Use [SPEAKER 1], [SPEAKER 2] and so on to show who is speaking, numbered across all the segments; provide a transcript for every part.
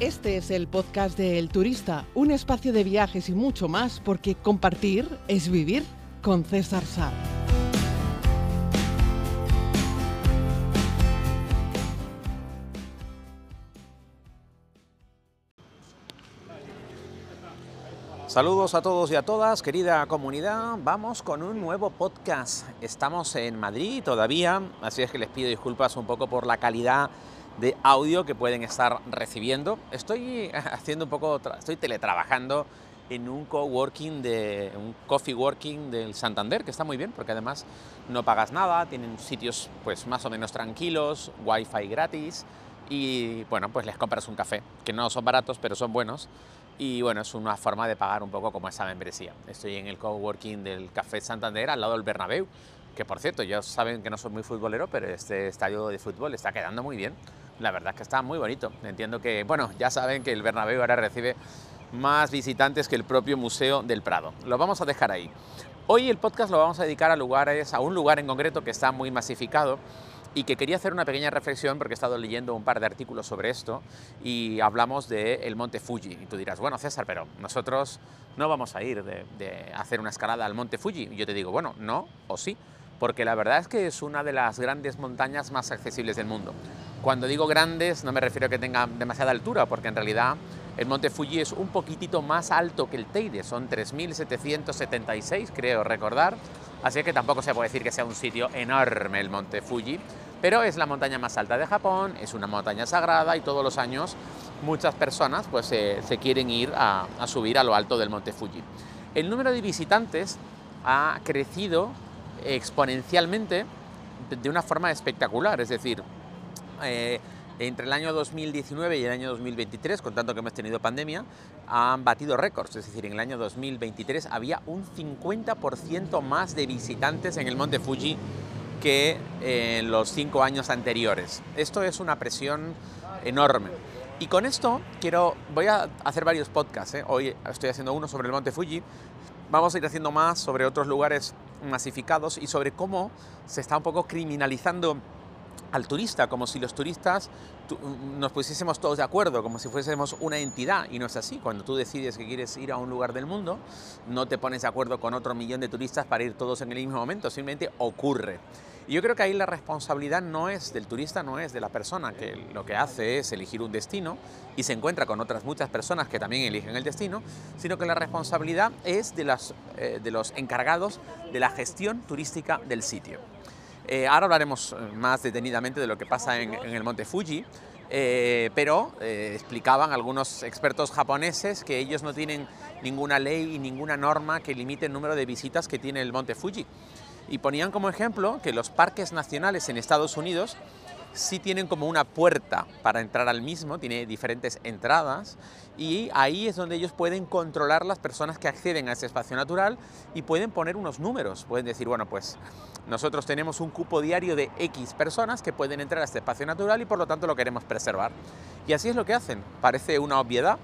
[SPEAKER 1] Este es el podcast de El Turista, un espacio de viajes y mucho más, porque compartir es vivir con César Sá.
[SPEAKER 2] Saludos a todos y a todas, querida comunidad. Vamos con un nuevo podcast. Estamos en Madrid todavía, así es que les pido disculpas un poco por la calidad de audio que pueden estar recibiendo. Estoy haciendo un poco, estoy teletrabajando en un coworking de un coffee working del Santander, que está muy bien porque además no pagas nada, tienen sitios pues más o menos tranquilos, wifi gratis y bueno, pues les compras un café, que no son baratos, pero son buenos y bueno, es una forma de pagar un poco como esa membresía. Estoy en el coworking del Café Santander al lado del Bernabéu, que por cierto, ya saben que no soy muy futbolero, pero este estadio de fútbol está quedando muy bien. La verdad es que está muy bonito. Entiendo que, bueno, ya saben que el Bernabéu ahora recibe más visitantes que el propio Museo del Prado. Lo vamos a dejar ahí. Hoy el podcast lo vamos a dedicar a lugares, a un lugar en concreto que está muy masificado y que quería hacer una pequeña reflexión porque he estado leyendo un par de artículos sobre esto y hablamos del el monte Fuji. Y tú dirás, bueno César, pero nosotros no vamos a ir de, de, hacer una escalada al monte Fuji. Y yo te digo, bueno, no o sí, porque la verdad es que es una de las grandes montañas más accesibles del mundo. Cuando digo grandes no me refiero a que tengan demasiada altura, porque en realidad el monte Fuji es un poquitito más alto que el Teide, son 3.776 creo recordar, así que tampoco se puede decir que sea un sitio enorme el monte Fuji, pero es la montaña más alta de Japón, es una montaña sagrada y todos los años muchas personas pues, se quieren ir a, a subir a lo alto del monte Fuji. El número de visitantes ha crecido exponencialmente de una forma espectacular, es decir, eh, entre el año 2019 y el año 2023, contando que hemos tenido pandemia, han batido récords. Es decir, en el año 2023 había un 50% más de visitantes en el monte Fuji que en los cinco años anteriores. Esto es una presión enorme. Y con esto quiero, voy a hacer varios podcasts. ¿eh? Hoy estoy haciendo uno sobre el monte Fuji. Vamos a ir haciendo más sobre otros lugares masificados y sobre cómo se está un poco criminalizando al turista, como si los turistas nos pusiésemos todos de acuerdo, como si fuésemos una entidad, y no es así. Cuando tú decides que quieres ir a un lugar del mundo, no te pones de acuerdo con otro millón de turistas para ir todos en el mismo momento, simplemente ocurre. Y yo creo que ahí la responsabilidad no es del turista, no es de la persona, que lo que hace es elegir un destino y se encuentra con otras muchas personas que también eligen el destino, sino que la responsabilidad es de, las, eh, de los encargados de la gestión turística del sitio. Eh, ahora hablaremos eh, más detenidamente de lo que pasa en, el monte Fuji, eh, pero explicaban algunos expertos japoneses que ellos no tienen ninguna ley y ninguna norma que limite el número de visitas que tiene el monte Fuji. Y ponían como ejemplo que los parques nacionales en Estados Unidos sí tienen como una puerta para entrar al mismo, tiene diferentes entradas y ahí es donde ellos pueden controlar las personas que acceden a ese espacio natural y pueden poner unos números, pueden decir, bueno, pues nosotros tenemos un cupo diario de X personas que pueden entrar a este espacio natural y por lo tanto lo queremos preservar. Y así es lo que hacen, parece una obviedad,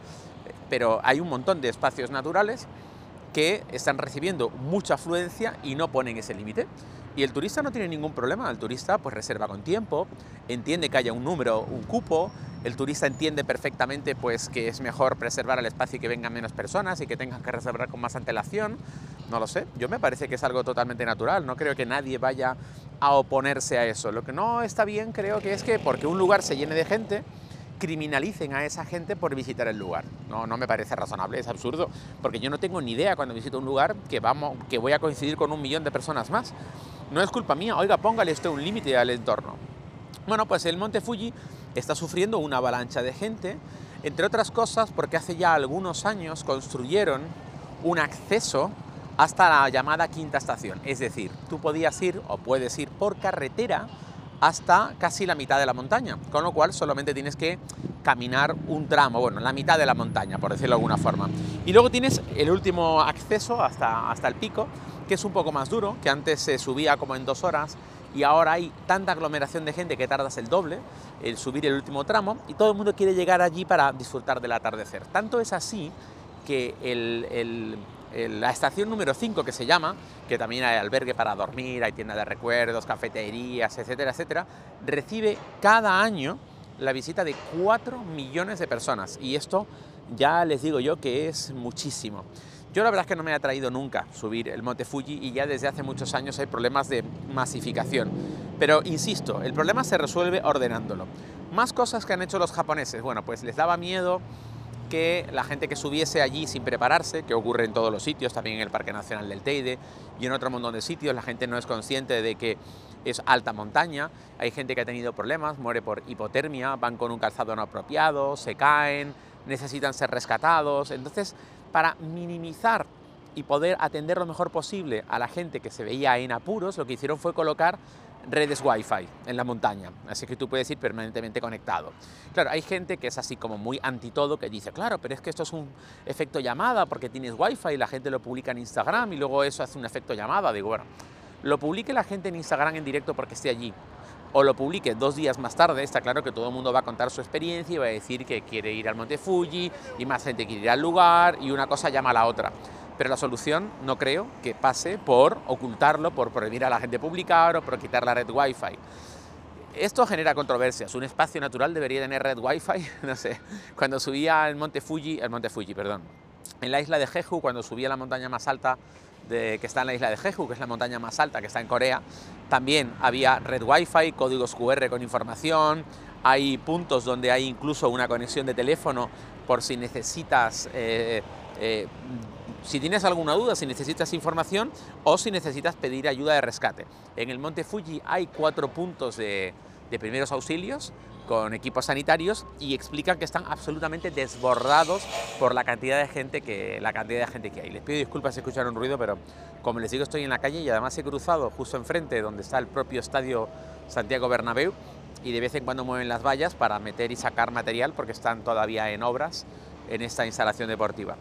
[SPEAKER 2] pero hay un montón de espacios naturales que están recibiendo mucha afluencia y no ponen ese límite. Y el turista no tiene ningún problema, el turista pues reserva con tiempo, entiende que haya un número, un cupo, el turista entiende perfectamente pues que es mejor preservar el espacio y que vengan menos personas y que tengan que reservar con más antelación, no lo sé, yo me parece que es algo totalmente natural, no creo que nadie vaya a oponerse a eso. Lo que no está bien creo que es que porque un lugar se llene de gente, criminalicen a esa gente por visitar el lugar. No, no me parece razonable, es absurdo, porque yo no tengo ni idea cuando visito un lugar que, vamos, que voy a coincidir con un millón de personas más. No es culpa mía, oiga, póngale esto un límite al entorno. Bueno, pues el Monte Fuji está sufriendo una avalancha de gente, entre otras cosas porque hace ya algunos años construyeron un acceso hasta la llamada quinta estación. Es decir, tú podías ir o puedes ir por carretera hasta casi la mitad de la montaña, con lo cual solamente tienes que caminar un tramo, bueno, la mitad de la montaña, por decirlo de alguna forma. Y luego tienes el último acceso hasta, hasta el pico, que es un poco más duro, que antes se subía como en dos horas y ahora hay tanta aglomeración de gente que tardas el doble el subir el último tramo y todo el mundo quiere llegar allí para disfrutar del atardecer. Tanto es así que la estación número 5 que se llama, que también hay albergue para dormir, hay tienda de recuerdos, cafeterías, etcétera, etcétera, recibe cada año la visita de 4 millones de personas y esto ya les digo yo que es muchísimo. Yo la verdad es que no me ha traído nunca subir el Monte Fuji y ya desde hace muchos años hay problemas de masificación. Pero insisto, el problema se resuelve ordenándolo. Más cosas que han hecho los japoneses. Bueno, pues les daba miedo que la gente que subiese allí sin prepararse, que ocurre en todos los sitios, también en el Parque Nacional del Teide y en otro montón de sitios, la gente no es consciente de que es alta montaña, hay gente que ha tenido problemas, muere por hipotermia, van con un calzado no apropiado, se caen, necesitan ser rescatados. Entonces, para minimizar y poder atender lo mejor posible a la gente que se veía en apuros, lo que hicieron fue colocar redes Wi-Fi en la montaña, así que tú puedes ir permanentemente conectado. Claro, hay gente que es así como muy anti todo, que dice, claro, pero es que esto es un efecto llamada porque tienes Wi-Fi y la gente lo publica en Instagram y luego eso hace un efecto llamada. Digo, bueno, lo publique la gente en Instagram en directo porque esté allí, o lo publique dos días más tarde, está claro que todo el mundo va a contar su experiencia y va a decir que quiere ir al Monte Fuji y más gente quiere ir al lugar y una cosa llama a la otra. Pero la solución no creo que pase por ocultarlo, por prohibir a la gente publicar o por quitar la red Wi-Fi. Esto genera controversias. Un espacio natural debería tener red Wi-Fi. No sé. Cuando subía al Monte Fuji, el Monte Fuji, perdón, en la isla de Jeju, cuando subía a la montaña más alta de, que está en la isla de Jeju, que es la montaña más alta que está en Corea, también había red Wi-Fi, códigos QR con información. Hay puntos donde hay incluso una conexión de teléfono por si necesitas eh, eh, si tienes alguna duda, si necesitas información o si necesitas pedir ayuda de rescate. En el Monte Fuji hay cuatro puntos de, primeros auxilios con equipos sanitarios y explican que están absolutamente desbordados por la cantidad de gente que la cantidad de gente que hay. Les pido disculpas si escucharon ruido, pero como les digo estoy en la calle y además he cruzado justo enfrente donde está el propio estadio Santiago Bernabéu y de vez en cuando mueven las vallas para meter y sacar material porque están todavía en obras en esta instalación deportiva.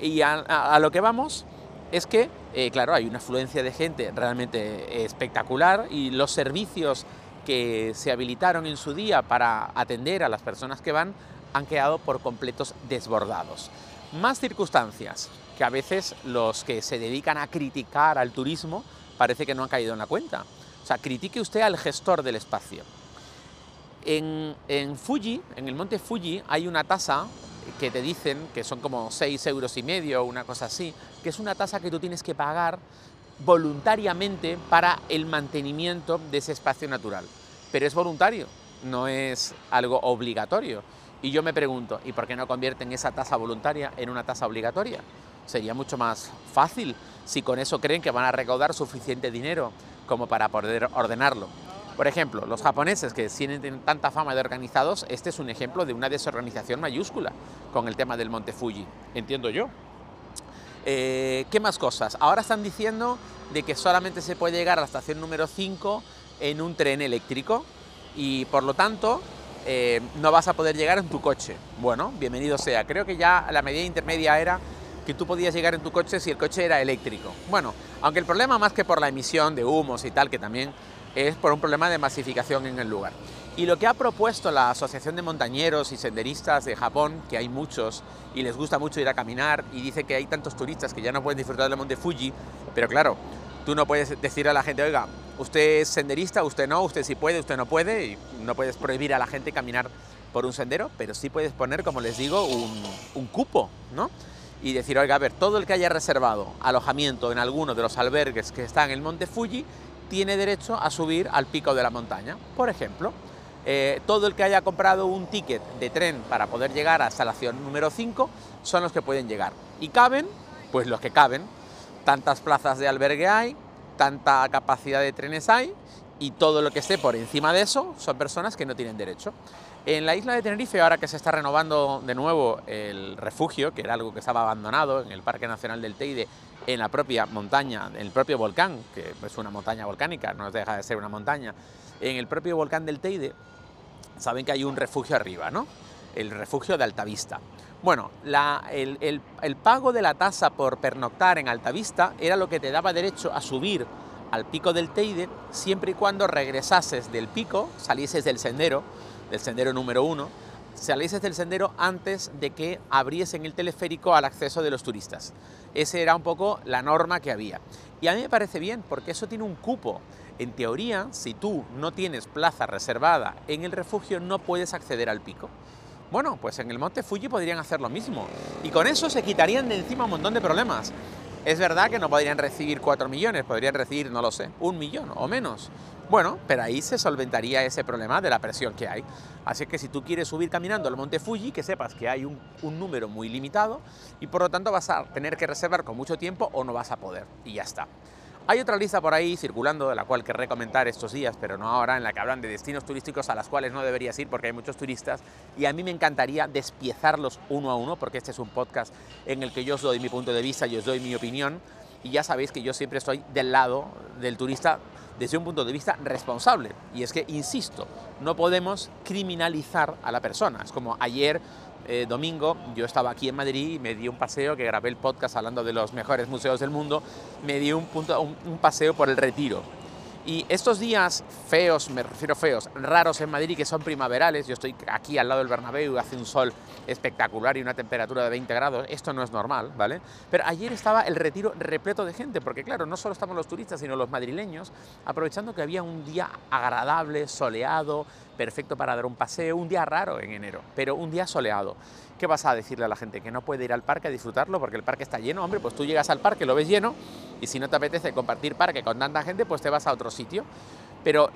[SPEAKER 2] Y a, lo que vamos es que, eh, claro, hay una afluencia de gente realmente espectacular y los servicios que se habilitaron en su día para atender a las personas que van han quedado por completos desbordados. Más circunstancias que a veces los que se dedican a criticar al turismo parece que no han caído en la cuenta. O sea, critique usted al gestor del espacio. En, en Fuji, en el monte Fuji, hay una tasa que te dicen que son como 6 euros y medio o una cosa así, que es una tasa que tú tienes que pagar voluntariamente para el mantenimiento de ese espacio natural. Pero es voluntario, no es algo obligatorio. Y yo me pregunto, ¿y por qué no convierten esa tasa voluntaria en una tasa obligatoria? Sería mucho más fácil si con eso creen que van a recaudar suficiente dinero como para poder ordenarlo. Por ejemplo, los japoneses que tienen tanta fama de organizados, este es un ejemplo de una desorganización mayúscula con el tema del Monte Fuji, entiendo yo. Eh, ¿Qué más cosas? Ahora están diciendo de que solamente se puede llegar a la estación número 5 en un tren eléctrico y por lo tanto eh, no vas a poder llegar en tu coche. Bueno, bienvenido sea. Creo que ya la medida intermedia era que tú podías llegar en tu coche si el coche era eléctrico. Bueno, aunque el problema más que por la emisión de humos y tal, que también es por un problema de masificación en el lugar. Y lo que ha propuesto la Asociación de Montañeros y Senderistas de Japón, que hay muchos y les gusta mucho ir a caminar y dice que hay tantos turistas que ya no pueden disfrutar del monte Fuji, pero claro, tú no puedes decir a la gente, oiga, usted es senderista, usted no, usted sí puede, usted no puede, y no puedes prohibir a la gente caminar por un sendero, pero sí puedes poner, como les digo, un, cupo, ¿no? Y decir, oiga, a ver, todo el que haya reservado alojamiento en alguno de los albergues que están en el monte Fuji, tiene derecho a subir al pico de la montaña. Por ejemplo, eh, todo el que haya comprado un ticket de tren para poder llegar hasta la número 5 son los que pueden llegar. Y caben, pues los que caben. Tantas plazas de albergue hay, tanta capacidad de trenes hay y todo lo que esté por encima de eso son personas que no tienen derecho. En la isla de Tenerife, ahora que se está renovando de nuevo el refugio, que era algo que estaba abandonado en el Parque Nacional del Teide en la propia montaña, en el propio volcán, que es una montaña volcánica, no deja de ser una montaña, en el propio volcán del Teide, saben que hay un refugio arriba, ¿no? El refugio de Altavista. Bueno, el, el, pago de la tasa por pernoctar en Altavista era lo que te daba derecho a subir al pico del Teide siempre y cuando regresases del pico, salieses del sendero, del sendero número uno, salieses del sendero antes de que abriesen el teleférico al acceso de los turistas. Esa era un poco la norma que había. Y a mí me parece bien, porque eso tiene un cupo. En teoría, si tú no tienes plaza reservada en el refugio, no puedes acceder al pico. Bueno, pues en el Monte Fuji podrían hacer lo mismo. Y con eso se quitarían de encima un montón de problemas. Es verdad que no podrían recibir 4 millones, podrían recibir, no lo sé, un millón o menos. Bueno, pero ahí se solventaría ese problema de la presión que hay. Así que si tú quieres subir caminando al Monte Fuji, que sepas que hay un, un, número muy limitado y por lo tanto vas a tener que reservar con mucho tiempo o no vas a poder. Y ya está. Hay otra lista por ahí circulando, de la cual querré comentar estos días, pero no ahora, en la que hablan de destinos turísticos a los cuales no deberías ir porque hay muchos turistas y a mí me encantaría despiezarlos uno a uno porque este es un podcast en el que yo os doy mi punto de vista, yo os doy mi opinión y ya sabéis que yo siempre estoy del lado del turista desde un punto de vista responsable. Y es que, insisto, no podemos criminalizar a la persona. Es como ayer eh, domingo yo estaba aquí en Madrid y me di un paseo, que grabé el podcast hablando de los mejores museos del mundo, me di un, un paseo por el retiro. Y estos días feos, me refiero feos, raros en Madrid, que son primaverales, yo estoy aquí al lado del Bernabéu hace un sol espectacular y una temperatura de 20 grados, esto no es normal, ¿vale? Pero ayer estaba el retiro repleto de gente, porque claro, no solo estamos los turistas, sino los madrileños, aprovechando que había un día agradable, soleado, perfecto para dar un paseo, un día raro en enero, pero un día soleado. ¿Qué vas a decirle a la gente? ¿Que no puede ir al parque a disfrutarlo porque el parque está lleno? Hombre, pues tú llegas al parque, lo ves lleno y si no te apetece compartir parque con tanta gente, pues te vas a otro sitio. Pero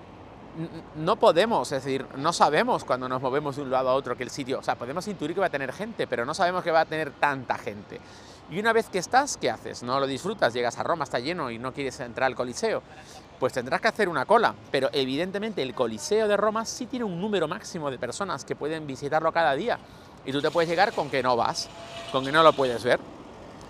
[SPEAKER 2] no podemos, es decir, no sabemos cuando nos movemos de un lado a otro que el sitio, o sea, podemos intuir que va a tener gente, pero no sabemos que va a tener tanta gente. Y una vez que estás, ¿qué haces? No lo disfrutas, llegas a Roma, está lleno y no quieres entrar al Coliseo. Pues tendrás que hacer una cola, pero evidentemente el Coliseo de Roma sí tiene un número máximo de personas que pueden visitarlo cada día y tú te puedes llegar con que no vas, con que no lo puedes ver.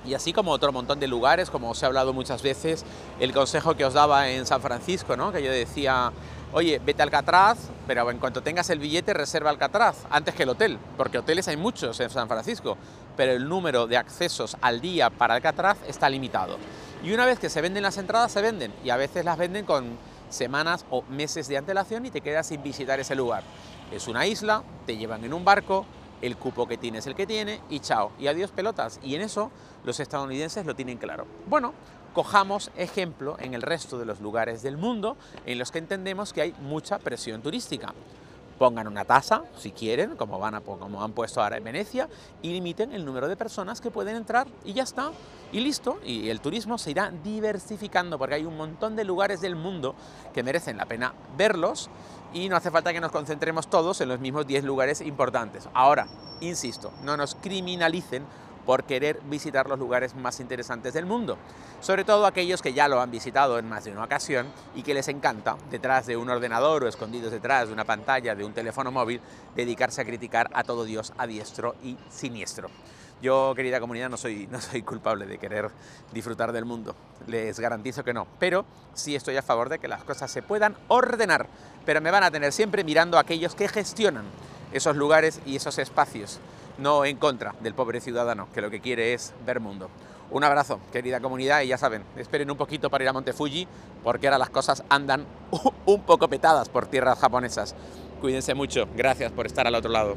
[SPEAKER 2] Y así como otro montón de lugares, como os he hablado muchas veces, el consejo que os daba en San Francisco, ¿no? que yo decía, oye, vete al Alcatraz, pero en cuanto tengas el billete reserva Alcatraz, antes que el hotel, porque hoteles hay muchos en San Francisco, pero el número de accesos al día para Alcatraz está limitado. Y una vez que se venden las entradas, se venden, y a veces las venden con semanas o meses de antelación y te quedas sin visitar ese lugar. Es una isla, te llevan en un barco, el cupo que tiene es el que tiene y chao, y adiós pelotas. Y en eso los estadounidenses lo tienen claro. Bueno, cojamos ejemplo en el resto de los lugares del mundo en los que entendemos que hay mucha presión turística. Pongan una tasa, si quieren, como, van a, como han puesto ahora en Venecia, y limiten el número de personas que pueden entrar y ya está. Y listo, y el turismo se irá diversificando porque hay un montón de lugares del mundo que merecen la pena verlos y no hace falta que nos concentremos todos en los mismos 10 lugares importantes. Ahora, insisto, no nos criminalicen por querer visitar los lugares más interesantes del mundo, sobre todo aquellos que ya lo han visitado en más de una ocasión y que les encanta, detrás de un ordenador o escondidos detrás de una pantalla de un teléfono móvil, dedicarse a criticar a todo Dios a diestro y siniestro. Yo, querida comunidad, no soy, no soy culpable de querer disfrutar del mundo, les garantizo que no, pero sí estoy a favor de que las cosas se puedan ordenar, pero me van a tener siempre mirando a aquellos que gestionan esos lugares y esos espacios, no en contra del pobre ciudadano que lo que quiere es ver mundo. Un abrazo, querida comunidad, y ya saben, esperen un poquito para ir a Monte Fuji, porque ahora las cosas andan un poco petadas por tierras japonesas. Cuídense mucho, gracias por estar al otro lado.